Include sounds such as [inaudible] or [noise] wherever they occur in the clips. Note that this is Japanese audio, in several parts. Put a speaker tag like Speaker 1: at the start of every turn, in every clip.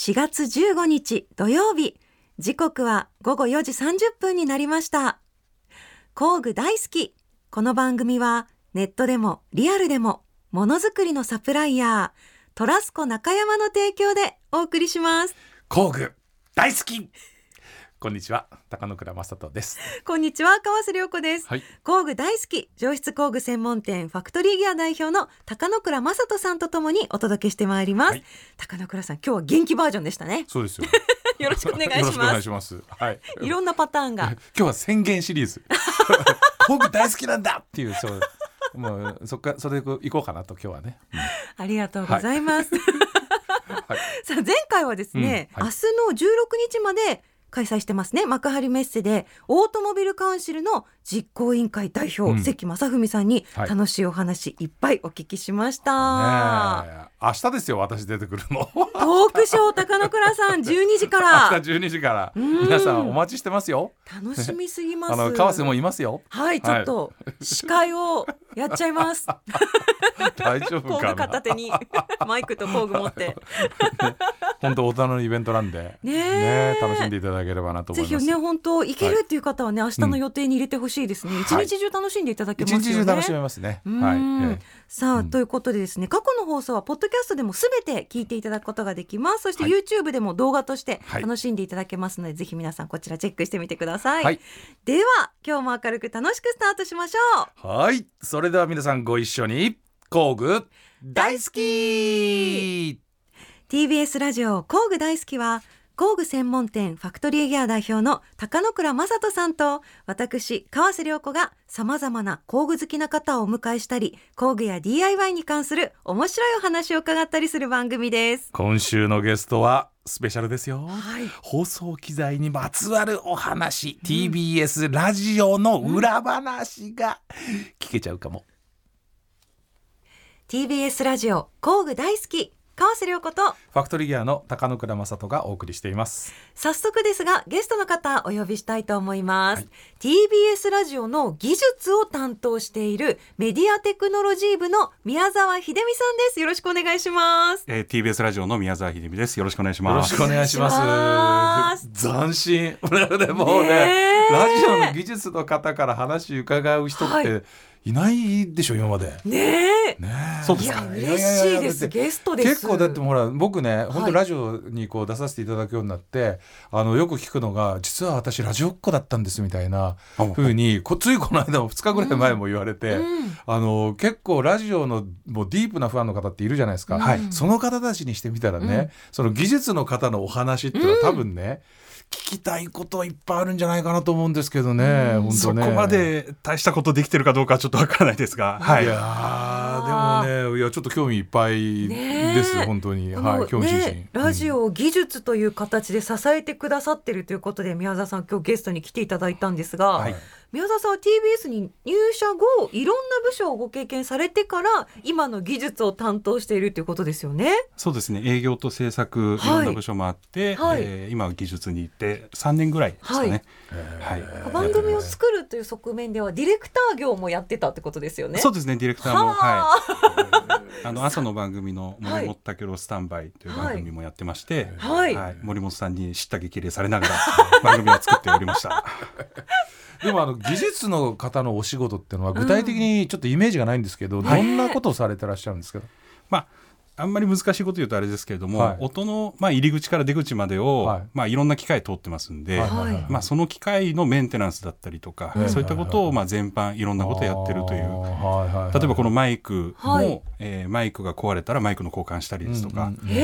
Speaker 1: 4月15日土曜日。時刻は午後4時30分になりました。工具大好き。この番組はネットでもリアルでもものづくりのサプライヤートラスコ中山の提供でお送りします。
Speaker 2: 工具大好き。こんにちは高野倉正人です。
Speaker 1: こんにちは川瀬良子です、
Speaker 2: はい。
Speaker 1: 工具大好き上質工具専門店ファクトリーギア代表の高野倉正人さんとともにお届けしてまいります、
Speaker 2: はい。
Speaker 1: 高野倉さん今日は元気バージョンでしたね。
Speaker 2: そうですよ。[laughs]
Speaker 1: よろしくお願い [laughs]
Speaker 2: よろしくお願い
Speaker 1: します。
Speaker 2: はい。[laughs]
Speaker 1: いろんなパターンが。
Speaker 2: 今日は宣言シリーズ。工具大好きなんだっていうそう。もうそっかそれでこう行こうかなと今日はね、うん。
Speaker 1: ありがとうございます、
Speaker 2: はい。
Speaker 1: さあ前回はですね、
Speaker 2: うん。はい。
Speaker 1: 明日の16日まで開催してますね。幕張メッセでオートモビルカウンシルの実行委員会代表、
Speaker 2: うん。
Speaker 1: 関正文さんに
Speaker 2: はい。
Speaker 1: 楽しいお話いっぱいお聞きしました、
Speaker 2: ねえ。明日ですよ私出てくるの。
Speaker 1: トークショー高野倉さん [laughs] 12時から。
Speaker 2: 明日12時から。
Speaker 1: うん。
Speaker 2: 皆さんお待ちしてますよ。
Speaker 1: 楽しみすぎます。[laughs]
Speaker 2: あの川瀬もいますよ。
Speaker 1: はいちょっと司会をやっちゃいます。[laughs]
Speaker 2: 大丈夫
Speaker 1: 工具
Speaker 2: かな
Speaker 1: 片手にマイクと工具持って。
Speaker 2: 本当大人のイベントなんで。
Speaker 1: ねえ。
Speaker 2: 楽しんでいただければなと思います。
Speaker 1: ぜひね本当行けるっていう方はね、明日の予定に入れてほしいですね、一日中楽しんでいただけますよ
Speaker 2: 一
Speaker 1: ね、
Speaker 2: 日中楽しめますね。
Speaker 1: うん。
Speaker 2: はい、ええ。
Speaker 1: さあ、
Speaker 2: うん。
Speaker 1: ということでですね過去の放送はポッドキャストでもすべて聞いていただくことができます。そして
Speaker 2: はい。
Speaker 1: YouTube でも動画として
Speaker 2: はい。
Speaker 1: 楽しんでいただけますので、ぜひ皆さんこちらチェックしてみてください、
Speaker 2: はい。
Speaker 1: では今日も明るく楽しくスタートしましょう。
Speaker 2: はい。それでは皆さんご一緒に工具大好き。
Speaker 1: TBS ラジオ工具大好きは工具専門店ファクトリーギア代表の高野倉正人さんと私川瀬良子がさまざまな工具好きな方をお迎えしたり工具や DIY に関する面白いお話を伺ったりする番組です。
Speaker 2: 今週のゲストはスペシャルですよ。
Speaker 1: はい。
Speaker 2: 放送機材にまつわるお話、TBS ラジオの裏話が聞けちゃうかも、
Speaker 1: TBS ラジオ工具大好き川瀬良子と。
Speaker 2: ファクトリーギアの高野倉正人がお送りしています。
Speaker 1: 早速ですがゲストの方お呼びしたいと思います、
Speaker 2: はい。
Speaker 1: TBS ラジオの技術を担当しているメディアテクノロジー部の宮沢秀美さんです。よろしくお願いします。
Speaker 3: えー、TBS ラジオの宮沢秀美です。よろしくお願いします。
Speaker 2: よろしくお願いします。斬新。[laughs] でもうねラジオの技術の方から話伺う人っ
Speaker 1: は
Speaker 2: ていないでしょ今まで。
Speaker 1: ねえ。
Speaker 2: ねえ。
Speaker 3: そうですか。
Speaker 1: いや嬉しいです。ゲストです。
Speaker 2: 結構だってほら僕ね本
Speaker 1: はい。
Speaker 2: 当ラジオにこう出させていただくようになって、あのよく聞くのが実は私ラジオっ子だったんですみたいな
Speaker 3: あ
Speaker 2: 風にこ [laughs] ついこの間も2日ぐらい前も言われて、
Speaker 1: うん。
Speaker 2: あの結構ラジオのもうディープなファンの方っているじゃないですか、
Speaker 1: はい
Speaker 2: その方たちにしてみたらね、
Speaker 1: うん。
Speaker 2: その技術の方のお話っていうのは多分ね、聞きたいこといっぱいあるんじゃないかなと思うんですけどね、ね。
Speaker 3: そこまで大したことできてるかどうかはちょっとわからないですが、はいい。
Speaker 2: やーでもねいやちょっと興味いっぱいです、
Speaker 1: ね。え
Speaker 2: 本当に。はい興味津々、
Speaker 1: ね、ラジオを技術という形で支えてくださってるということで宮沢さん今日ゲストに来ていただいたんですが、
Speaker 2: はい
Speaker 1: 宮沢さんは TBS に入社後いろんな部署をご経験されてから今の技術を担当しているということですよね。
Speaker 3: そうですね。営業と制作い
Speaker 1: はい
Speaker 3: ろんな部署もあって、
Speaker 1: はい
Speaker 3: えー今は技術に行って3年ぐらいですかね。はい。
Speaker 1: 番組を作るという側面ではディレクター業もやってたってことですよね。
Speaker 3: そうですね。ディレクターも、は
Speaker 1: は
Speaker 3: い。[laughs] あの朝の番組の森本武郎スタンバイという番組もやってまして、
Speaker 1: はい
Speaker 3: 森本さんに叱咤激励されながら [laughs] 番組を作っておりました。
Speaker 2: でもあの技術の方のお仕事っていうのは具体的にちょっとイメージがないんですけど、
Speaker 1: はい。
Speaker 2: どんなことをされてらっしゃるんですか、
Speaker 3: まああんまり難しいこと言うとあれですけれども、
Speaker 2: はい。
Speaker 3: 音の、まあ、入り口から出口までを、
Speaker 2: はい。
Speaker 3: いまあ、いろんな機械通ってますんで、
Speaker 2: はい。
Speaker 1: はい。
Speaker 3: まあ、その機械のメンテナンスだったりとか、
Speaker 2: うん
Speaker 3: そういったことを、まあ、全般いろんなことをやってるという。
Speaker 2: はいはいはい。
Speaker 3: 例えばこのマイクも、
Speaker 1: はい。
Speaker 3: えーマイクが壊れたらマイクの交換したりですとか、
Speaker 2: うんうん。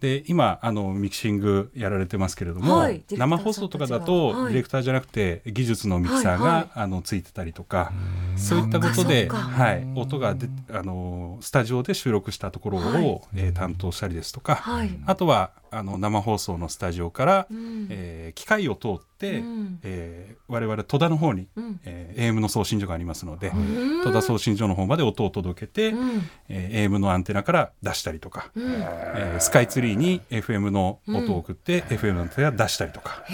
Speaker 3: で今あのミキシングやられてますけれども、
Speaker 1: はい。
Speaker 3: 生放送とかだと、
Speaker 1: がはい。
Speaker 3: ディレクターじゃなくて技術のミキサーが、
Speaker 1: はいはい。
Speaker 3: あのついてたりとか、そういったことで、はい、音がであのスタジオで収録したところを、
Speaker 1: はい。
Speaker 3: えー担当したりですとか、
Speaker 1: はい。
Speaker 3: あとはあの生放送のスタジオから、
Speaker 1: うん。
Speaker 3: えー機械を通って、
Speaker 1: うん。
Speaker 3: えー我々戸田の方に、
Speaker 1: うん。
Speaker 3: えー AM の送信所がありますので、
Speaker 1: うん
Speaker 3: 戸田送信所の方まで音を届けて、
Speaker 1: うん。
Speaker 3: えー AM のアンテナから出したりとか、
Speaker 1: うん。
Speaker 3: えースカイツリーに FM の音を送って、FM のアンテナ出したりとか。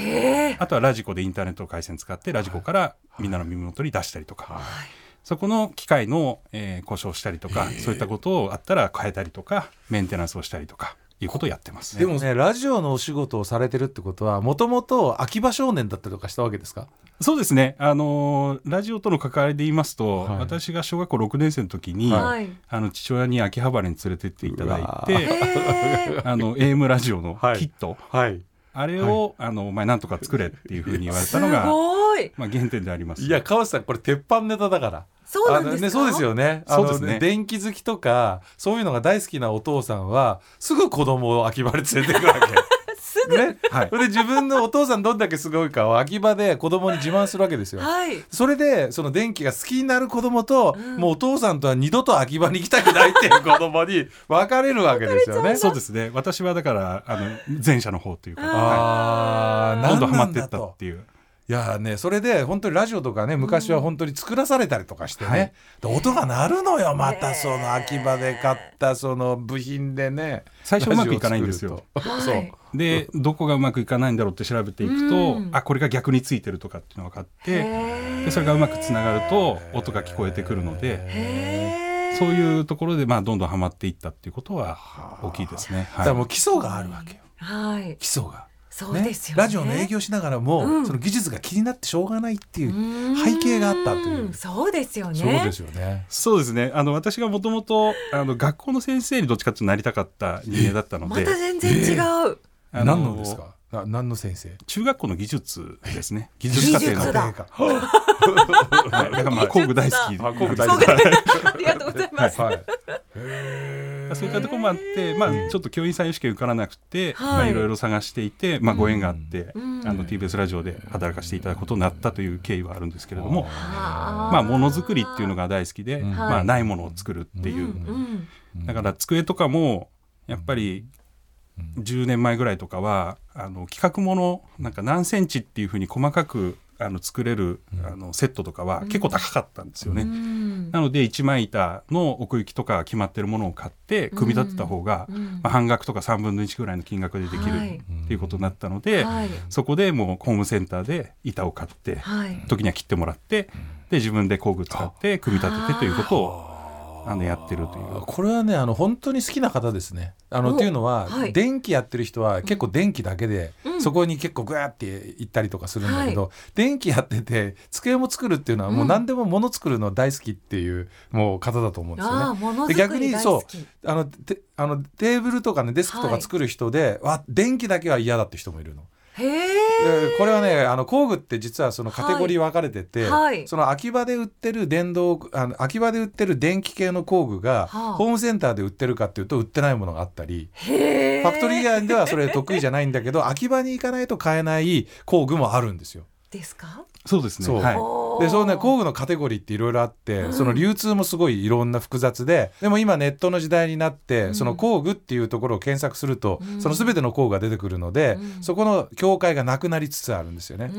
Speaker 3: あとはラジコでインターネット回線使ってラジコからみんなの耳元に出したりとか、そこの機械の、えー故障したりとか、そういったことをあったら変えたりとかメンテナンスをしたりとかいうことをやってます。
Speaker 2: でもねラジオのお仕事をされてるってことはもともと秋葉少年だったりとかしたわけですか？
Speaker 3: そうですね。あのーラジオとの関わりで言いますと、
Speaker 2: はい。
Speaker 3: 私が小学校6年生の時に、
Speaker 1: はい。
Speaker 3: あの父親に秋葉原に連れてっていただいて、[laughs] あの AM ラジオの
Speaker 2: はい。
Speaker 3: キット、
Speaker 2: はい
Speaker 3: あれを、あのお前なんとか作れっていうふうに言われたの
Speaker 1: す
Speaker 3: が、
Speaker 1: ごい。
Speaker 3: まあ原点であります。
Speaker 2: いや川瀬さんこれ鉄板ネタだから。
Speaker 1: そうなんです
Speaker 2: ね、そうですよね。あの
Speaker 3: そうですね。
Speaker 2: 電気好きとかそういうのが大好きなお父さんはすぐ子供を秋葉で連れてくるわけ。ね、
Speaker 3: はい。
Speaker 2: それで自分のお父さんどんだけすごいかを秋葉で子供に自慢するわけですよ。
Speaker 1: はい。
Speaker 2: それでその電気が好きになる子供と、
Speaker 1: うん。
Speaker 2: もうお父さんとは二度と秋葉に行きたくないっていう子供に [laughs] 分かれるわけですよね。
Speaker 3: そうですね。私はだからあの前者の方というか、
Speaker 1: あ
Speaker 2: あー。
Speaker 3: はい。どんどんハマってったっていう。
Speaker 2: いやーねそれで本当にラジオとかね昔は本当に作らされたりとかしてね、
Speaker 3: はい。
Speaker 2: で音が鳴るのよまたその秋葉で買ったその部品でね。
Speaker 3: 最初うまくいかないんですよ。
Speaker 2: そう。
Speaker 3: でどこがうまくいかないんだろうって調べていくと、
Speaker 1: うん。
Speaker 3: あこれが逆についてるとかっていうのが分かって。でそれがうまくつながると音が聞こえてくるので。そういうところでまあどんどんはまっていったっていうことは大きいですね。
Speaker 2: だからもう基礎があるわけよ。
Speaker 1: はい。
Speaker 2: 基礎が。
Speaker 1: そうですよね。
Speaker 2: ラジオの営業しながらも、
Speaker 1: うん。
Speaker 2: その技術が気になってしょうがないっていう
Speaker 1: うん。
Speaker 2: 背景があったという。
Speaker 1: そうですよね。
Speaker 2: そうですよね。
Speaker 3: そうですね。あの私がもともとあの学校の先生にどっちかっていうとなりたかった人間だったので、
Speaker 1: また全然違う、
Speaker 3: あの
Speaker 2: 何のですか？あ何の先生？
Speaker 3: 中学校の技術ですね。技
Speaker 1: 術
Speaker 3: 術課程の
Speaker 1: だ
Speaker 2: か。[laughs]
Speaker 3: はい。だからまあ工具大好き
Speaker 2: あ工具大好き。
Speaker 1: そうですねありがとうございます、
Speaker 2: はい。[laughs]
Speaker 3: そういったところもあって、まあ、ちょっと教員採用試験受からなくて、
Speaker 1: はい。
Speaker 3: まあ、いろいろ探していて、まあ、ご縁があって、
Speaker 1: うん。
Speaker 3: あの TBS ラジオで働かせていただくことになったという経緯はあるんですけれども、まあ、ものづくりっていうのが大好きで、
Speaker 2: うん。
Speaker 3: まあ、
Speaker 1: はい
Speaker 3: ないものを作るっていう、
Speaker 1: うん
Speaker 3: だから机とかもやっぱり10年前ぐらいとかはあの企画ものなんか何センチっていうふうに細かくあの作れるあのセットとかは結構高かったんですよね。
Speaker 1: うん
Speaker 3: なので一枚板の奥行きとか決まってるものを買って組み立てた方が、
Speaker 1: うん。
Speaker 3: まあ、半額とか3分の1ぐらいの金額でできる
Speaker 1: はい。
Speaker 3: っていうことになったので、
Speaker 1: はい。
Speaker 3: そこでもうホームセンターで板を買って、
Speaker 1: はい。
Speaker 3: 時には切ってもらってで自分で工具使って組み立ててということをあのやってるという。
Speaker 2: これはねあの本当に好きな方ですね。あの
Speaker 1: お
Speaker 2: っていうのは、
Speaker 1: はい
Speaker 2: 電気やってる人は結構電気だけで、
Speaker 1: うん
Speaker 2: そこに結構グワーって行ったりとかするんだけど、電気やってて机も作るっていうのはもう何でも物作るの大好きっていうもう方だと思うんですよね。で逆にそうあのてあのテーブルとかねデスクとか作る人で、わ電気だけは嫌だって人もいるの。これはねあの工具って実はそのカテゴリー分かれてて、
Speaker 1: はい。
Speaker 2: その秋葉で売ってる電動あの秋葉で売ってる電気系の工具が、
Speaker 1: はあ。
Speaker 2: ホームセンターで売ってるかっていうと売ってないものがあったり、ファクトリー以外ではそれ得意じゃないんだけど秋葉に行かないと買えない工具もあるんですよ。
Speaker 1: ですか？
Speaker 3: そうですね。
Speaker 2: そう。
Speaker 3: はい。
Speaker 2: でそうね工具のカテゴリーっていろいろあって、
Speaker 1: うん。
Speaker 2: その流通もすごいいろんな複雑ででも今ネットの時代になって、
Speaker 1: うん。
Speaker 2: その工具っていうところを検索すると、
Speaker 1: うん。
Speaker 2: その全ての工具が出てくるので、
Speaker 1: うん。
Speaker 2: そこの境界がなくなりつつあるんですよね。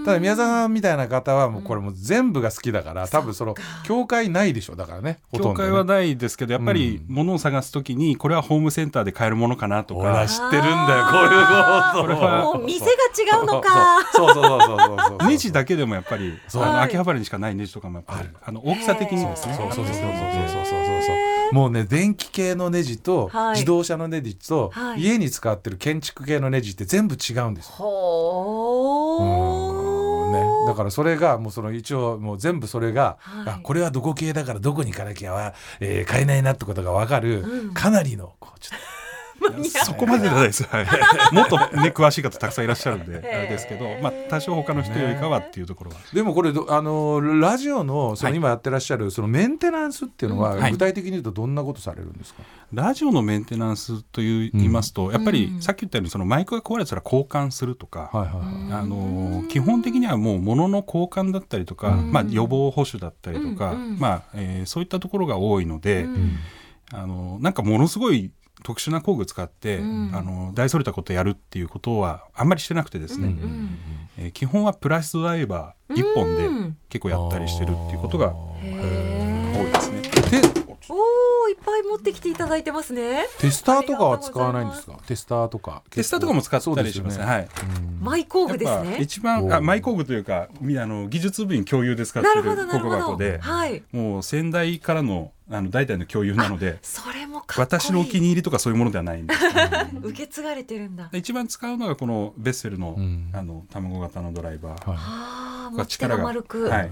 Speaker 1: うん。
Speaker 2: ただ宮沢さんみたいな方はもうこれもう全部が好きだから、多分その
Speaker 1: そっか
Speaker 2: 境界ないでしょだからねほとんどね。
Speaker 3: 教会はないですけどやっぱり
Speaker 2: うん。
Speaker 3: 物を探すときにこれはホームセンターで買えるものかなと
Speaker 2: ほら
Speaker 3: か
Speaker 2: 知ってるんだよこういうこと
Speaker 3: これは
Speaker 1: もう店が違うのか。
Speaker 2: そうそうそうそうそうそうそう。
Speaker 3: ネジだけでもやっぱり秋葉原にしかないネジとかもやっぱりあの大きさ的にですね
Speaker 2: そうそうそうそうそうそうそうそうもうね電気系のネジと
Speaker 1: はい。
Speaker 2: 自動車のネジと
Speaker 1: はい。
Speaker 2: 家に使ってる建築系のネジって全部違うんですよ。
Speaker 1: ほー。
Speaker 2: うんね、だからそれがもうその一応もう全部それが、
Speaker 1: はい。
Speaker 2: あこれはどこ系だからどこに行かなきゃは、えー買えないなってことが分かる、
Speaker 1: うん。
Speaker 2: かなりのこうちょっ
Speaker 3: そこまでじゃないです、はい、もっとね詳しい方たくさんいらっしゃるんで
Speaker 1: へー [laughs]
Speaker 3: あれですけど、まあ、多少他の人よりかはっていうところは、
Speaker 2: とでもこれどあのラジオのその
Speaker 3: はい。
Speaker 2: 今やってらっしゃるそのメンテナンスっていうのは、具体的に言うとどんなことされるんですか、
Speaker 3: ラジオのメンテナンスという言いますと、やっぱり
Speaker 1: うん
Speaker 3: さっき言ったようにそのマイクが壊れたら交換するとか、
Speaker 2: はいはいはい。
Speaker 3: あの基本的にはもう物の交換だったりとか、
Speaker 2: うん。
Speaker 3: まあ、予防保守だったりとか、
Speaker 1: うんうん
Speaker 3: まあえーそういったところが多いので、
Speaker 1: うん。
Speaker 3: あのなんかものすごい特殊な工具使って、
Speaker 1: うん。
Speaker 3: あの大それたことやるっていうことはあんまりしてなくてですね、
Speaker 1: うんうん
Speaker 3: えー基本はプラスドライバー1本で
Speaker 1: うん。
Speaker 3: 結構やったりしてるっていうことが多いですね。
Speaker 1: いっぱい持ってきていただいてますね。
Speaker 2: テスターとかは使わないんですか？テスターとか
Speaker 3: テスターとかも使ったりします。ね。はい。
Speaker 1: マイ工具ですね。
Speaker 3: 一番あマイ工具というかみあの技術部員共有で使ってる
Speaker 1: なるほどなる
Speaker 3: 工具
Speaker 1: ほど
Speaker 3: 箱で。
Speaker 1: はい。
Speaker 3: もう先代からのあの代々の共有なので
Speaker 1: それもかっこいい。
Speaker 3: 私のお気に入りとかそういうものではないんで。す [laughs]
Speaker 1: 受け継がれてるんだ。
Speaker 3: で一番使うのがこのベッセルの,、
Speaker 2: うん。
Speaker 3: あの卵型のドライバー、
Speaker 2: はい。
Speaker 1: ああ持ち手
Speaker 3: が力が
Speaker 1: が丸く。
Speaker 3: はい、
Speaker 1: はい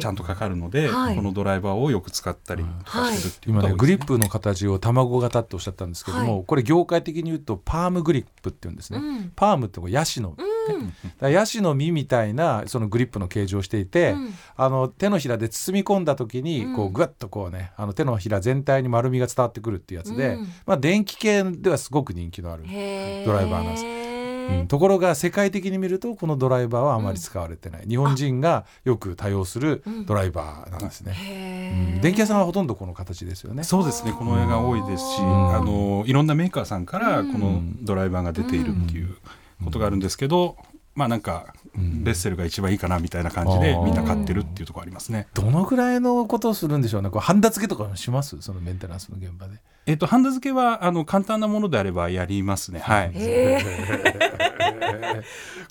Speaker 3: ちゃんとかかるので、
Speaker 1: はい。
Speaker 3: このドライバーをよく使ったりとかしてるっていう
Speaker 2: 今ね
Speaker 3: ことが多い。です
Speaker 2: グリップの形を卵型っておっしゃったんですけども、
Speaker 1: はい。
Speaker 2: これ業界的に言うとパームグリップって言うんですね、
Speaker 1: うん。
Speaker 2: パームってこうヤシの、
Speaker 1: うん。
Speaker 2: ヤシの実みたいなそのグリップの形状をしていて、
Speaker 1: うん。
Speaker 2: あの手のひらで包み込んだ時にこ
Speaker 1: う
Speaker 2: うんぐっとこうねあの手のひら全体に丸みが伝わってくるっていうやつで、
Speaker 1: うん。
Speaker 2: まあ電気系ではすごく人気のある、ドライバーなんですうん。ところが世界的に見るとこのドライバーはあまり使われてない、日本人がよく多用するドライバーなんですね、うん。電気屋さんはほとんどこの形ですよね。
Speaker 3: そうですね。この絵が多いですし、
Speaker 2: ん。
Speaker 3: あのいろんなメーカーさんから
Speaker 1: うん。
Speaker 3: このドライバーが出ているっていうことがあるんですけど、まあなんか
Speaker 2: ん
Speaker 3: ベッセルが一番いいかなみたいな感じでみんな買ってるっていうところありますね。
Speaker 2: どのぐらいのことをするんでしょう？ねこうハンダ付けとかもします？そのメンテナンスの現場で
Speaker 3: えっとハンダ付けはあの簡単なものであればやりますね。はい。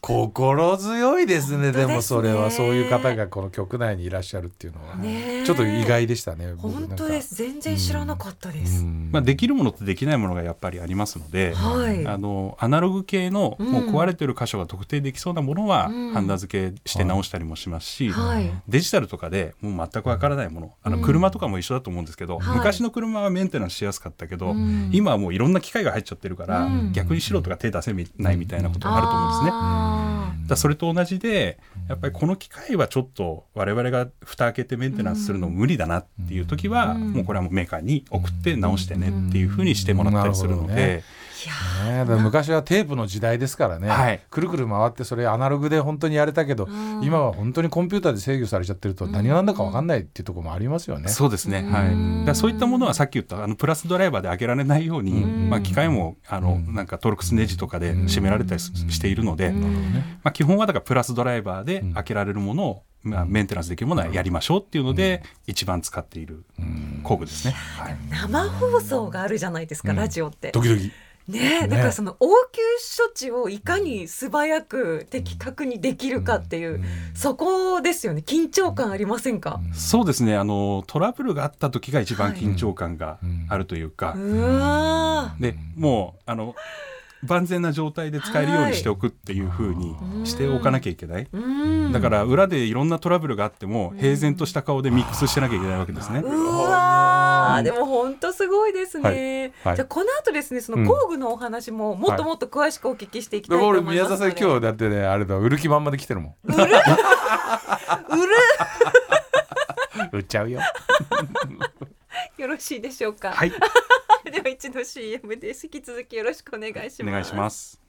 Speaker 2: 心強いですねでもそれはそういう方がこの局内にいらっしゃるっていうのは、ちょっと意外でしたね
Speaker 1: 本当です。全然知らなかったです、
Speaker 2: うん。
Speaker 3: まあできるものとできないものがやっぱりありますので。
Speaker 1: はい。
Speaker 3: あのアナログ系の
Speaker 1: うん。
Speaker 3: もう壊れてる箇所が特定できそうなものは
Speaker 1: うん。
Speaker 3: ハンダ付けして直したりもしますし、
Speaker 1: はい。
Speaker 3: デジタルとかでもう全くわからないものあの
Speaker 1: うん
Speaker 3: 車とかも一緒だと思うんですけど、
Speaker 1: はい。
Speaker 3: 昔の車はメンテナンスしやすかったけど、
Speaker 1: うん。
Speaker 3: 今はもういろんな機械が入っちゃってるから、
Speaker 1: うん。
Speaker 3: 逆に素人が手出せないみたいなことがあると思うんですね。
Speaker 1: あ
Speaker 3: だそれと同じでやっぱりこの機械はちょっと我々が蓋開けてメンテナンスするの無理だなっていう時は、
Speaker 1: うん。
Speaker 3: もうこれはもうメーカーに送って直してねっていうふうにしてもらったりするので
Speaker 2: ね。昔はテープの時代ですからね、
Speaker 3: はい。
Speaker 2: くるくる回ってそれアナログで本当にやれたけど、
Speaker 1: うん。
Speaker 2: 今は本当にコンピューターで制御されちゃってると何が何だか分かんないっていうところもありますよね。
Speaker 3: そうですね、
Speaker 1: うん。
Speaker 3: はい、だそういったものはさっき言ったあのプラスドライバーで開けられないように、
Speaker 2: うん。
Speaker 3: まあ、機械もあの、
Speaker 2: うん。
Speaker 3: なんかトルクスネジとかで締められたりししているので、
Speaker 1: うん。
Speaker 2: なるほどね。
Speaker 3: まあ、基本はだからプラスドライバーで開けられるものを、まあ、メンテナンスできるものはやりましょうっていうので、一番使っている工具ですね。はい
Speaker 1: 生放送があるじゃないですか、
Speaker 2: うん。
Speaker 1: ラジオって。
Speaker 2: ドキドキ
Speaker 1: ね。
Speaker 2: ね。
Speaker 1: だからその応急処置をいかに素早く的確にできるかっていう、
Speaker 2: うん。
Speaker 1: そこですよね。緊張感ありませんか、
Speaker 3: そうですね。あのトラブルがあった時が一番緊張感があるというか、
Speaker 1: うわ
Speaker 3: でもうあの万全な状態で使えるようにしておくっていうふうにしておかなきゃいけない。
Speaker 1: ーうん。
Speaker 3: だから裏でいろんなトラブルがあっても平然とした顔でミックスしてなきゃいけないわけですね。
Speaker 1: うわーでも本当すごいですね、
Speaker 2: はい。はい。
Speaker 1: じゃあこの後ですねその工具のお話ももっともっと詳しくお聞きしていきた
Speaker 2: で
Speaker 1: いと思います
Speaker 2: 宮沢さん今日だってねあれだ売る気満々で来てるもん。[laughs]
Speaker 1: 売 [laughs] る？
Speaker 2: 売っちゃうよ。
Speaker 1: よろしいでしょうか、
Speaker 3: はい、[laughs]
Speaker 1: では一度 CM です引き続きよろしくお願いします。
Speaker 3: お願いします。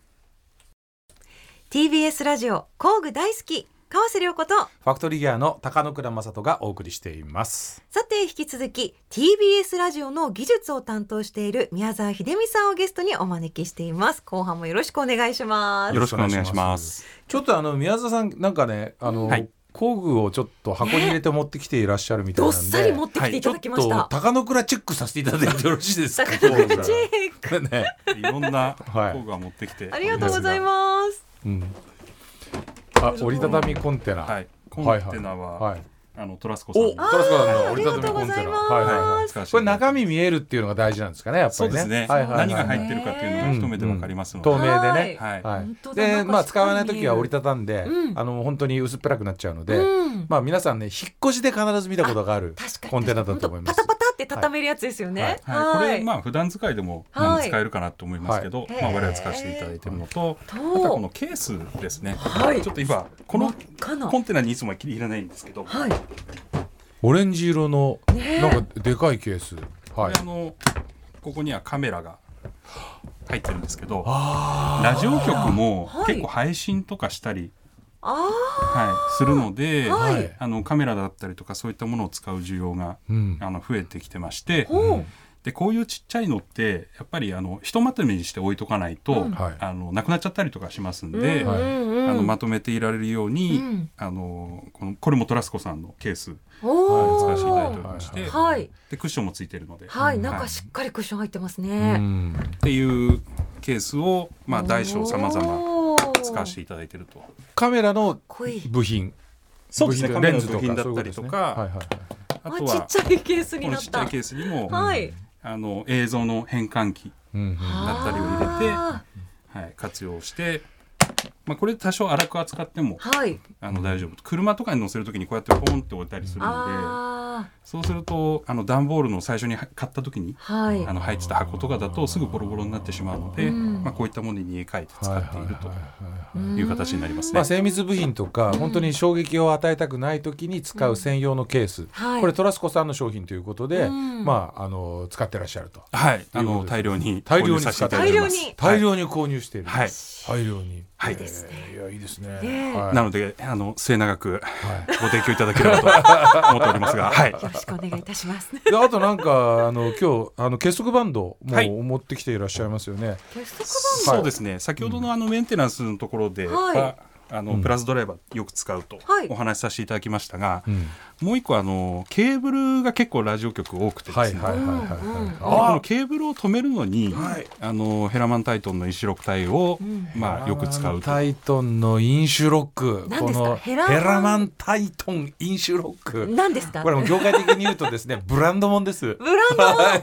Speaker 1: TBS ラジオ工具大好き川瀬良子と
Speaker 2: ファクトリーギアの高野倉正人がお送りしています。
Speaker 1: さて引き続き TBS ラジオの技術を担当している宮沢秀美さんをゲストにお招きしています。後半もよろしくお願いします。
Speaker 3: よろしくお願いします。
Speaker 2: ちょっとあの宮沢さんなんかねあの、
Speaker 3: はい。
Speaker 2: 工具をちょっと箱に入れて持ってきていらっしゃるみたい
Speaker 1: どっ
Speaker 2: なんで、
Speaker 1: さり持ってきていた
Speaker 2: ちょっと
Speaker 1: だきました、
Speaker 2: 高野倉チェックさせていただいてよろしいですか？
Speaker 1: 高野倉チェッ
Speaker 2: ク。ね、
Speaker 3: いろんな [laughs]
Speaker 2: はい。
Speaker 3: 工具が持ってきて、
Speaker 1: ありがとうございます。
Speaker 2: うん、あ [laughs] 折りたたみコンテナ、
Speaker 3: はい、コンテナは、
Speaker 2: はい。
Speaker 3: あのトラスコさん。
Speaker 2: トラスコさんの
Speaker 1: あ
Speaker 2: 折りたたみコンテナ。はいはいはい。これ中身見えるっていうのが大事なんですかねやっぱりね。
Speaker 3: そうですね、
Speaker 2: はいはいはい。
Speaker 3: 何が入ってるかっていうのが一目でわかりますので、
Speaker 2: 透明でね。
Speaker 1: はい。
Speaker 3: はい。
Speaker 2: でまあ使わない時は折りたたんで、
Speaker 1: うん。
Speaker 2: あの本当に薄っぺらくなっちゃうので、
Speaker 1: うん。
Speaker 2: まあ皆さんね引っ越しで必ず見たことがあるコンテナだと思います
Speaker 1: って畳めるやつですよね、
Speaker 3: はい、これまあ普段使いでも、使えるかなと思いますけど、
Speaker 1: はい。
Speaker 3: まあ我々使わせていただいてるのと、
Speaker 1: と
Speaker 3: あとはこのケースですね。
Speaker 1: はい。
Speaker 3: ちょっと今このコンテナにいつもはいらないんですけど、
Speaker 1: はい。
Speaker 2: オレンジ色のなんかでかいケース、はい。
Speaker 3: あのここにはカメラが入ってるんですけど、
Speaker 2: あ
Speaker 3: ラジオ局も
Speaker 1: はい。
Speaker 3: 結構配信とかしたり、
Speaker 1: あ
Speaker 3: はい、するので、
Speaker 1: は
Speaker 2: はい。
Speaker 3: あのカメラだったりとかそういったものを使う需要が
Speaker 2: ーうん。
Speaker 3: あの増えてきてまして
Speaker 1: う。
Speaker 3: でこういうちっちゃいのってやっぱりあのひとまとめにして置いとかないと、
Speaker 1: うん。
Speaker 2: はい。
Speaker 3: あのなくなっちゃったりとかしますんで、
Speaker 1: うん
Speaker 3: あのまとめていられるように、
Speaker 1: うん。
Speaker 3: あのこのこれもトラスコさんのケース
Speaker 1: お
Speaker 3: 使わせていただいており
Speaker 1: ー
Speaker 3: まして、
Speaker 1: はい。
Speaker 3: でクッションもついてるので、
Speaker 1: はい、
Speaker 2: うん。
Speaker 1: なんかしっかりクッション入ってます
Speaker 2: う
Speaker 1: ね。
Speaker 2: ん
Speaker 3: っていうケースを、まあ、大小さまざま使わせていただいてると。
Speaker 2: カメラの。部品
Speaker 3: そうですね
Speaker 2: レンズとか
Speaker 3: 部品だったりとか
Speaker 2: はいはいはい
Speaker 1: あ、
Speaker 3: あとは
Speaker 1: ちっちゃいケースになった
Speaker 3: このちっちゃい。ケースにも、
Speaker 1: はい。
Speaker 3: あの映像の変換器、
Speaker 2: うんうん
Speaker 3: だったりを入れて
Speaker 1: あ
Speaker 3: はい、活用して、まあ、これ多少荒く扱っても
Speaker 1: ーはい。
Speaker 3: あの大丈夫車とかに乗せるときにこうやってポンって置いたりするので
Speaker 1: あ
Speaker 3: そうするとあの段ボールの最初に買った時に
Speaker 1: あ、はい。
Speaker 3: あ。の入ってた箱とかだとすぐボロボロになってしまうので、
Speaker 1: うん。
Speaker 3: まあ、こういったものに入れ替えて使っていると
Speaker 2: はい
Speaker 3: う形になりますね。
Speaker 2: まあ、精密部品とか本当に衝撃を与えたくない時に使う専用のケース、
Speaker 1: はい。
Speaker 2: これトラスコさんの商品ということで、
Speaker 1: うん。
Speaker 2: まあ、あの使ってらっしゃると。
Speaker 3: はい、あの大量に
Speaker 2: 大量に
Speaker 3: 購入させていただいております。
Speaker 1: 大量に。
Speaker 2: 大量に購入している、
Speaker 3: はい。
Speaker 2: 大量に、
Speaker 3: はい。
Speaker 1: いいですね。
Speaker 2: えーいやいいですね、
Speaker 3: なのであの末永く
Speaker 2: はい。
Speaker 3: ご提供いただければと思っておりますが、[laughs] はい、
Speaker 1: よろしくお願いいたします。[laughs]
Speaker 2: であとなんかあの今日あの結束バンドも
Speaker 3: はい。
Speaker 2: 持ってきていらっしゃいますよね、
Speaker 1: 結束
Speaker 3: そうですね。先ほどのあのメンテナンスのところでは、
Speaker 1: はい
Speaker 3: あのプラスドライバーよく使うと
Speaker 1: はい。
Speaker 3: お話しさせていただきましたが、
Speaker 2: うん。
Speaker 3: もう一個あのケーブルが結構ラジオ局多くてですね、
Speaker 2: は
Speaker 3: のケーブルを止めるのに、
Speaker 2: はい。
Speaker 3: あのヘラマンタイトンの石六体を、
Speaker 1: ん。
Speaker 3: まあ、よく使うと。
Speaker 2: タイトンのインシュロック。
Speaker 1: 何ですか？
Speaker 2: この
Speaker 1: ヘラマン。
Speaker 2: ヘラマンタイトンインシュロック。
Speaker 1: 何ですか？
Speaker 2: これも業界的に言うとですねブランドもんです。
Speaker 1: ブラン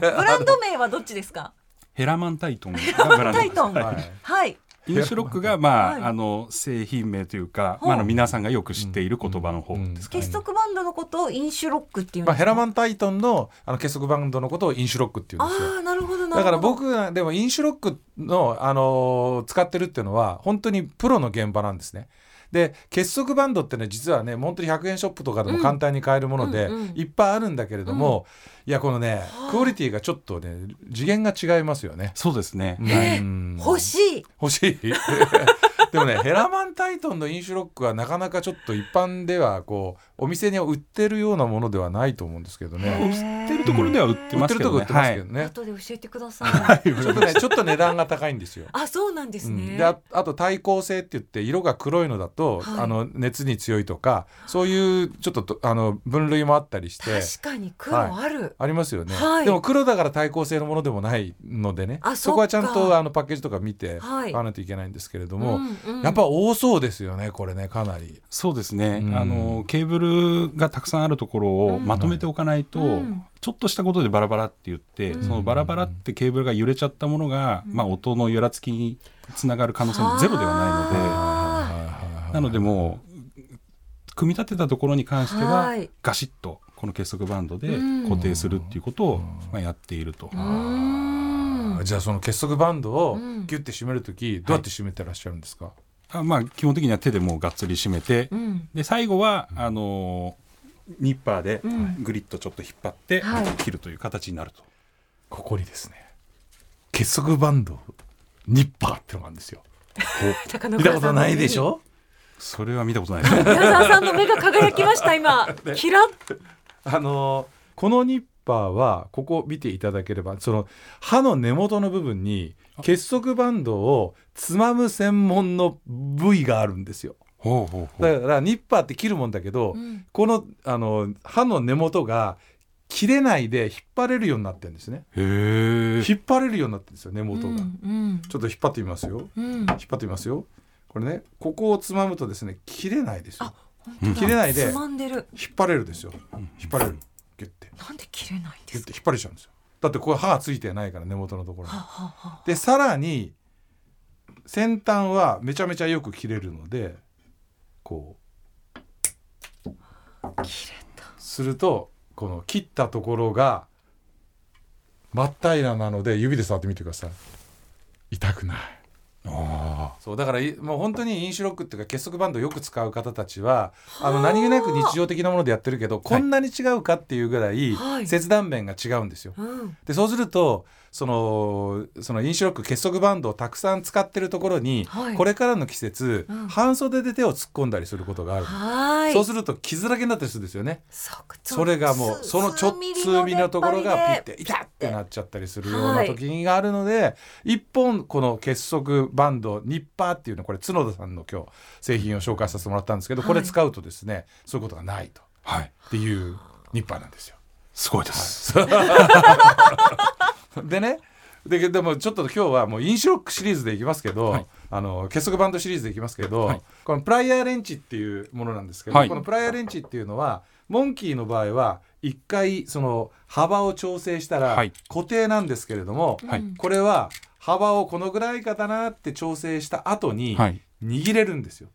Speaker 1: ド [laughs] ブランド名はどっちですか？
Speaker 3: ヘラマンタイトンがブランド
Speaker 1: タイトン。
Speaker 2: はい。
Speaker 1: はい
Speaker 3: インシュロックが、まあ
Speaker 1: はい。
Speaker 3: あの製品名というか、まあ、あの皆さんがよく知っている言葉の方ですかね、
Speaker 1: 結束バンドのことをインシュロックっていうん。
Speaker 2: まあ、
Speaker 1: ですか
Speaker 2: ヘラマンタイトンのあの結束バンドのことをインシュロックっていうんですよ。
Speaker 1: ああなるほどなるほど。
Speaker 2: だから僕がでもインシュロックの、あのー使ってるっていうのは本当にプロの現場なんですね。で結束バンドってね実はね本当に100円ショップとかでも簡単に買えるもので、
Speaker 1: うんうん。うん
Speaker 2: いっぱいあるんだけれども、いやこのねクオリティがちょっとね次元が違いますよね。
Speaker 3: そうですね、
Speaker 2: うん。
Speaker 1: 欲しい。
Speaker 2: 欲しい。[laughs] でもねヘラマンタイトンのインシュロックはなかなかちょっと一般ではこうお店に売ってるようなものではないと思うんですけどね。
Speaker 1: へ
Speaker 3: 売ってるところでは売って
Speaker 2: 売
Speaker 3: ますけどね。
Speaker 2: 売ってますけど
Speaker 3: はい
Speaker 2: ね、
Speaker 1: 後で教えてください。
Speaker 2: ちょっとねちょっと値段が高いんですよ。[laughs]
Speaker 1: あそうなんです
Speaker 2: うん。
Speaker 1: ね
Speaker 2: でああと耐光性って言って色が黒いのだと、
Speaker 1: はい。
Speaker 2: あの熱に強いとかそういうちょっととあの分類もあったりして。
Speaker 1: 確かに黒ある。
Speaker 2: ありますよね、
Speaker 1: はい。
Speaker 2: でも黒だから耐光性のものでもないのでね。
Speaker 1: あ
Speaker 2: そこはちゃんとあのパッケージとか見て
Speaker 1: はい。
Speaker 2: 買わないといけないんですけれども、やっぱ多そうですよねこれねかなり。
Speaker 3: そうですね、
Speaker 2: うん。
Speaker 3: あのケーブルがたくさんあるところをまとめておかないと、
Speaker 1: うん。
Speaker 3: ちょっとしたことでバラバラって言って、
Speaker 1: うん。
Speaker 3: そのバラバラってケーブルが揺れちゃったものが、まあ、音の揺らつきにつながる可能性もゼロではないので。
Speaker 1: あ
Speaker 3: なのでもう組み立てたところに関しては
Speaker 1: はい。
Speaker 3: ガシッとこの結束バンドで
Speaker 1: うん。
Speaker 3: 固定するっていうことを、まあ、やっていると。
Speaker 1: うーん。
Speaker 2: じゃあその結束バンドを
Speaker 1: うん。
Speaker 2: ギュッて締める時どうやって締めてらっしゃるんですか、
Speaker 3: あまあ、基本的には手でもうがっつり締めて、
Speaker 1: うん。
Speaker 3: で最後はあのーニッパーで
Speaker 1: うん。
Speaker 3: グリッとちょっと引っ張って
Speaker 1: はい。
Speaker 3: 切るという形になると。
Speaker 2: ここにですね結束バンドニッパーってのがあるんですよ。[laughs] 見たことないでしょ？
Speaker 3: それは見たことないです。ね。
Speaker 1: 宮沢さんの目が輝きました今。[laughs] キラッ。
Speaker 2: あのこのニッパーはここ見ていただければその刃の根元の部分に結束バンドをつまむ専門の部位があるんですよ。
Speaker 3: ほうほうほう。
Speaker 2: だからニッパーって切るもんだけど、
Speaker 1: うん。
Speaker 2: このあの刃の根元が切れないで引っ張れるようになってるんですね。引っ張れるようになってるんですよ根元が、
Speaker 1: うん
Speaker 2: ちょっと引っ張ってみますよ。
Speaker 1: うん。うん
Speaker 2: 引っ張ってみますよ。これねここをつまむとですね切れないですよ。切れないで引っ張れるですよ。引っ張れる。ギュッて。
Speaker 1: なんで切れないんですか？
Speaker 2: 引っ張れちゃうんですよだってこれ刃がついてないから根元のところに。でさらに先端はめちゃめちゃよく切れるのでこう。
Speaker 1: あ切れた。
Speaker 2: するとこの切ったところが真っ平らなので指で触ってみてください。痛くない。
Speaker 3: あ
Speaker 2: そうだからいもう本当にインシュロックっていうか結束バンドをよく使う方たちはあの何気なく日常的なものでやってるけどこんなに違うかっていうぐらい
Speaker 1: はい。
Speaker 2: 切断面が違うんですよ。
Speaker 1: うん。
Speaker 2: でそうするとそのそのインシュロック結束バンドをたくさん使ってるところに、
Speaker 1: はい。
Speaker 2: これからの季節、
Speaker 1: うん。
Speaker 2: 半袖で手を突っ込んだりすることがある、
Speaker 1: はい。
Speaker 2: そうすると傷だらけになったりするんですよね。
Speaker 1: そ
Speaker 2: れがもうそのちょっと数ミリのところがピッて痛ってなっちゃったりするような時があるので、一本この結束バンドニッパーっていうのこれ角田さんの今日製品を紹介させてもらったんですけど、これ使うとですねそういうことがないと。
Speaker 3: はい。
Speaker 2: っていうニッパーなんですよ。
Speaker 3: すごいです、[laughs]
Speaker 2: でねででもちょっと今日はもうインシュロックシリーズでいきますけど、
Speaker 3: はい。
Speaker 2: あの結束バンドシリーズでいきますけど、
Speaker 3: はい。
Speaker 2: このプライヤーレンチっていうものなんですけど、
Speaker 3: はい。
Speaker 2: このプライヤーレンチっていうのはモンキーの場合は一回その幅を調整したら
Speaker 3: はい。
Speaker 2: 固定なんですけれども、
Speaker 3: はい。
Speaker 2: これは幅をこのぐらいかだなって調整した後に
Speaker 3: はい。
Speaker 2: 握れるんですよ。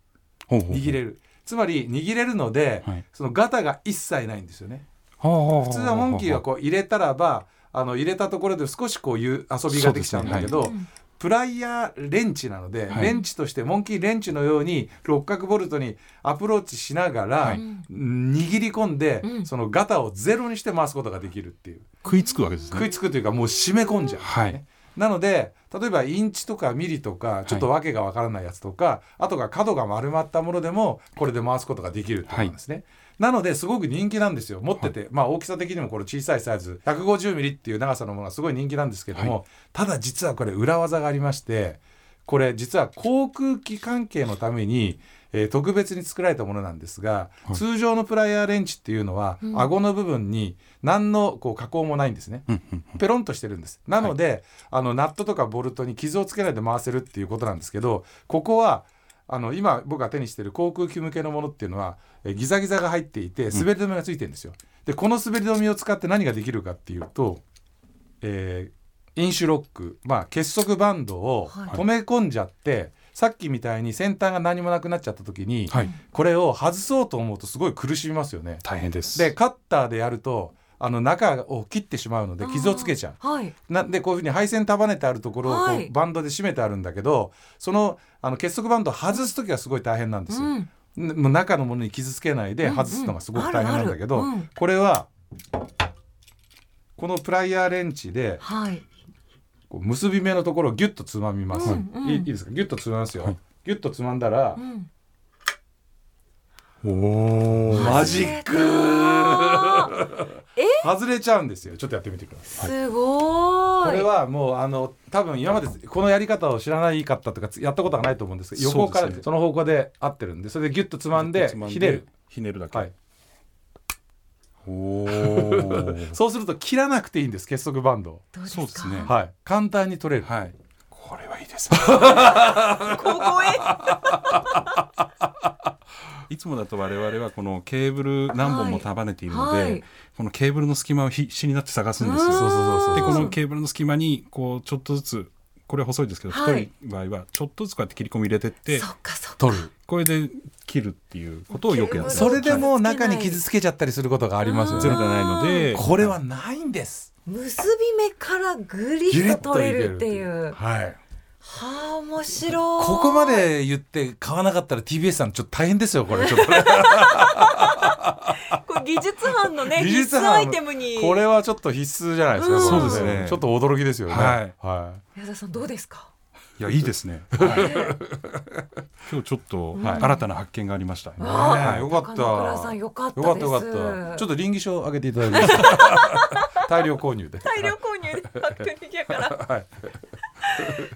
Speaker 2: 握れる。つまり握れるので、
Speaker 3: はい。
Speaker 2: そのガタが一切ないんですよね。普通はモンキーはこう入れたらばあの入れたところで少しこういう遊びができちゃうんだけど、
Speaker 3: そう
Speaker 2: プライヤーレンチなので、
Speaker 3: はい。
Speaker 2: レンチとしてモンキーレンチのように六角ボルトにアプローチしながら、
Speaker 3: はい。
Speaker 2: 握り込んで、
Speaker 1: うん。
Speaker 2: そのガタをゼロにして回すことができるっていう。
Speaker 3: 食いつくわけですね。
Speaker 2: 食いつくというかもう締め込んじゃう、
Speaker 3: はい。
Speaker 2: なので例えばインチとかミリとかちょっとわけがわからないやつとか、あとが角が丸まったものでもこれで回すことができるってことなんですね。なのですごく人気なんですよ。持ってて、まあ大きさ的にもこれ小さいサイズ。150ミリっていう長さのものはすごい人気なんですけども、
Speaker 3: は
Speaker 2: ただ実はこれ裏技がありましてこれ実は航空機関係のために、えー特別に作られたものなんですが、
Speaker 3: はい。
Speaker 2: 通常のプライヤーレンチっていうのは、
Speaker 1: うん。
Speaker 2: 顎の部分に何のこう加工もないんですね。
Speaker 3: うんうん
Speaker 2: ペロンとしてるんです。なので、あのナットとかボルトに傷をつけないで回せるっていうことなんですけどここはあの今僕が手にしてる航空機向けのものっていうのはえギザギザが入っていて滑り止めがついてるんですよ。でこの滑り止めを使って何ができるかっていうと、えーインシュロック、まあ、結束バンドを
Speaker 1: はい
Speaker 2: 止め込んじゃって、さっきみたいに先端が何もなくなっちゃった時に、
Speaker 3: はい
Speaker 2: これを外そうと思うとすごい苦しみますよね。
Speaker 3: 大変です
Speaker 2: でカッターでやるとあの中を切ってしまうので傷をつけちゃう。
Speaker 1: はい。
Speaker 2: なんでこういうふうに配線束ねてあるところをこう
Speaker 1: はい。
Speaker 2: バンドで締めてあるんだけど、そのあの結束バンドを外す時はすごい大変なんですよ。
Speaker 1: うん。
Speaker 2: んもう中のものに傷つけないで
Speaker 1: うん
Speaker 2: 外すのがすごく大変なんだけど、これはこのプライヤーレンチで
Speaker 1: はい。
Speaker 2: こう結び目のところをギュッとつまみます。
Speaker 1: うんうん。
Speaker 2: いいいいですか？ギュッとつまみますよ。
Speaker 3: はい。
Speaker 2: ギュッとつまんだら
Speaker 1: う、ん
Speaker 3: おお
Speaker 2: マジック
Speaker 1: え？
Speaker 2: 外れちゃうんですよ。ちょっとやってみてください。
Speaker 1: すごーい。
Speaker 2: これはもうあの多分今までこのやり方を知らないかったとかつやったことがないと思うんですけど横から
Speaker 3: そ
Speaker 2: の方向で合ってるんでそれでギュッとつまんでひねる、
Speaker 3: ひねるだけ、
Speaker 2: はい、
Speaker 3: おお [laughs]
Speaker 2: そうすると切らなくていいんです結束バンドを、
Speaker 1: どうですか？
Speaker 3: そうですね。
Speaker 2: はい、簡単に取れる、
Speaker 3: はいこれはいいですね。
Speaker 1: 小声 [laughs]
Speaker 3: いつもだと我々はこのケーブル何本も束ねているので、
Speaker 1: はい。
Speaker 3: このケーブルの隙間を必死になって探すんですよ。
Speaker 1: うん。そうそうそうそう。
Speaker 3: でこのケーブルの隙間にこうちょっとずつこれ細いですけど、
Speaker 1: はい。
Speaker 3: 太い場合はちょっとずつこうやって切り込み入れてって
Speaker 1: そっかそっか。
Speaker 2: 取る
Speaker 3: これで切るっていうことをよくやってます。
Speaker 2: それでもう中に傷つけちゃったりすることがありますよね。
Speaker 3: ゼロじゃないので。
Speaker 2: これはないんです
Speaker 1: 結び目からぐりっと取れるっていう。
Speaker 2: はい。
Speaker 1: はあ面白い。
Speaker 2: ここまで言って買わなかったら TBS さんちょっと大変ですよこれ。[laughs] ちょっとね
Speaker 1: これ技術班のね
Speaker 2: 技
Speaker 1: 必須アイテムに。
Speaker 2: これはちょっと必須じゃないですか、
Speaker 1: うん。
Speaker 3: そうですね。
Speaker 2: ちょっと驚きですよね。
Speaker 3: はい。
Speaker 2: は
Speaker 1: 矢田さんどうですか？
Speaker 3: いやいいですね、今日ちょっと
Speaker 2: はい。
Speaker 3: 新たな発見がありました、
Speaker 2: ね。えよかった。
Speaker 1: 高野倉さんよかった
Speaker 2: よ
Speaker 1: です。
Speaker 2: かったよかった。ちょっと倫理書あげていただいていいです。か [laughs] 大量購入で。
Speaker 1: 大量購入でファクトリーやから。
Speaker 2: はい。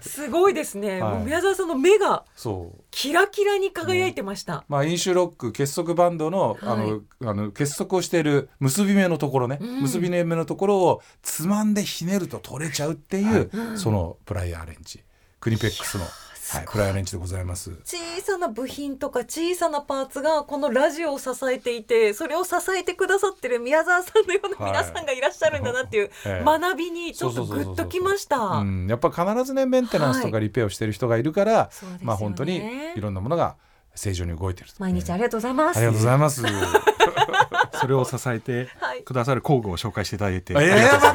Speaker 1: すごいですね、
Speaker 2: はい。
Speaker 1: 宮沢さんの目が
Speaker 2: そう。
Speaker 1: キラキラに輝いてました、
Speaker 2: まあ、インシュロック結束バンドの,、あのあの結束をしている結び目のところね、
Speaker 1: うん。
Speaker 2: 結び目のところをつまんでひねると取れちゃうっていう、
Speaker 1: うん
Speaker 2: そのプライヤーレンチクニペックスの、はい、
Speaker 1: すごい
Speaker 2: プライヤーレンチでございます。
Speaker 1: 小さな部品とか小さなパーツがこのラジオを支えていてそれを支えてくださってる宮沢さんのような皆さんがいらっしゃるんだなっていう
Speaker 2: ええ [laughs]
Speaker 1: 学びにちょっとグッときました。
Speaker 2: うん、やっぱ必ずねメンテナンスとかリペアをしてる人がいるから、
Speaker 1: そうですよね
Speaker 2: まあ本当にいろんなものが正常に動いてると
Speaker 1: 毎日ありがとうございます。
Speaker 2: ありがとうございます。[laughs]
Speaker 3: それを支えて
Speaker 1: はい
Speaker 3: くださる工具を紹介していただいて、
Speaker 2: ええまあ、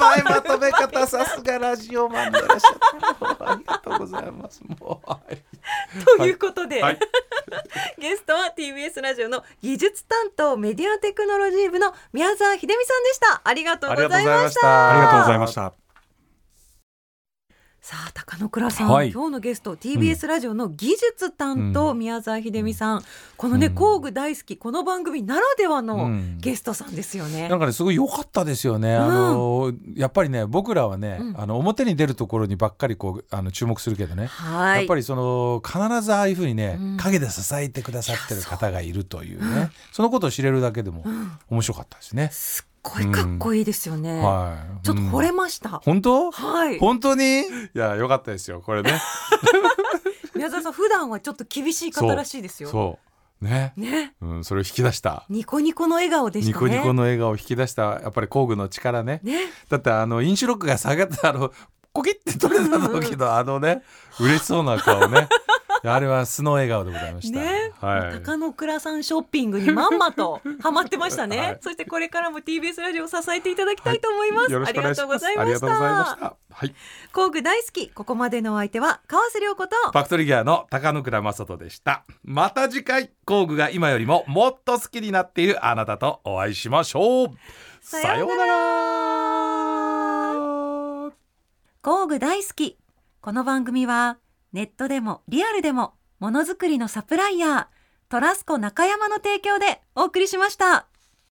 Speaker 2: 前まとめ方さすがラジオマンでいらっしゃった。ありがとうございます。もう、はい
Speaker 1: ということで、
Speaker 2: はい
Speaker 1: ゲストは TBS ラジオの技術担当メディアテクノロジー部の宮沢秀美さんでした。ありがとうございました。
Speaker 2: ありがとうございました
Speaker 3: ありがとうございました。
Speaker 1: さあ高野倉さん、
Speaker 2: はい。
Speaker 1: 今日のゲスト TBS ラジオの技術担当、
Speaker 2: うん。
Speaker 1: 宮沢秀美さん。このね、
Speaker 2: うん。
Speaker 1: 工具大好きこの番組ならでは
Speaker 2: う
Speaker 1: の
Speaker 2: ん。
Speaker 1: ゲストさんですよね。
Speaker 2: なんかねすごい良かったですよね。あのやっぱりね僕らはね、
Speaker 1: うん。
Speaker 2: あの表に出るところにばっかりこうあの注目するけどね。
Speaker 1: はい。
Speaker 2: やっぱりその必ずああいうふうにね、
Speaker 1: うん。
Speaker 2: 陰で支えてくださってる方がいるというね。
Speaker 1: う。ん。
Speaker 2: そのことを知れるだけでも
Speaker 1: うん。
Speaker 2: 面白かったですね。
Speaker 1: すっごいかっこいいですよね。
Speaker 2: はい。
Speaker 1: ちょっと惚れ
Speaker 2: うん
Speaker 1: ました。
Speaker 2: 本当？
Speaker 1: はい。
Speaker 2: 本当に？いや良かったですよこれね。[laughs]
Speaker 1: 宮沢さん普段はちょっと厳しい方らしいですよ。
Speaker 2: そうね。
Speaker 1: ね。
Speaker 2: うんそれを引き出した。
Speaker 1: ニコニコの笑顔でしたね。
Speaker 2: ニコニコの笑顔を引き出したやっぱり工具の力ね。
Speaker 1: ね。
Speaker 2: だってあのインシュロックが下がったあのコキって取れた時のあのね嬉しそうな顔ねあれは素の笑顔でございました。
Speaker 1: ね、
Speaker 2: はい。
Speaker 1: 高野倉さんショッピングにまんまと [laughs] ハマってましたね、
Speaker 2: はい
Speaker 1: そしてこれからも TBS ラジオを支えていただきたいと思います、
Speaker 2: よろしくお願い。
Speaker 1: ありがとうございま
Speaker 2: した。はい。
Speaker 1: 工具大好きここまでのお相手は川瀬良子と
Speaker 2: ファクトリーギアの高野倉正人でした。また次回工具が今よりももっと好きになっているあなたとお会いしましょう。
Speaker 1: さような
Speaker 2: ら。
Speaker 1: 工具大好きこの番組はネットでもリアルでもものづくりのサプライヤートラスコ中山の提供でお送りしました。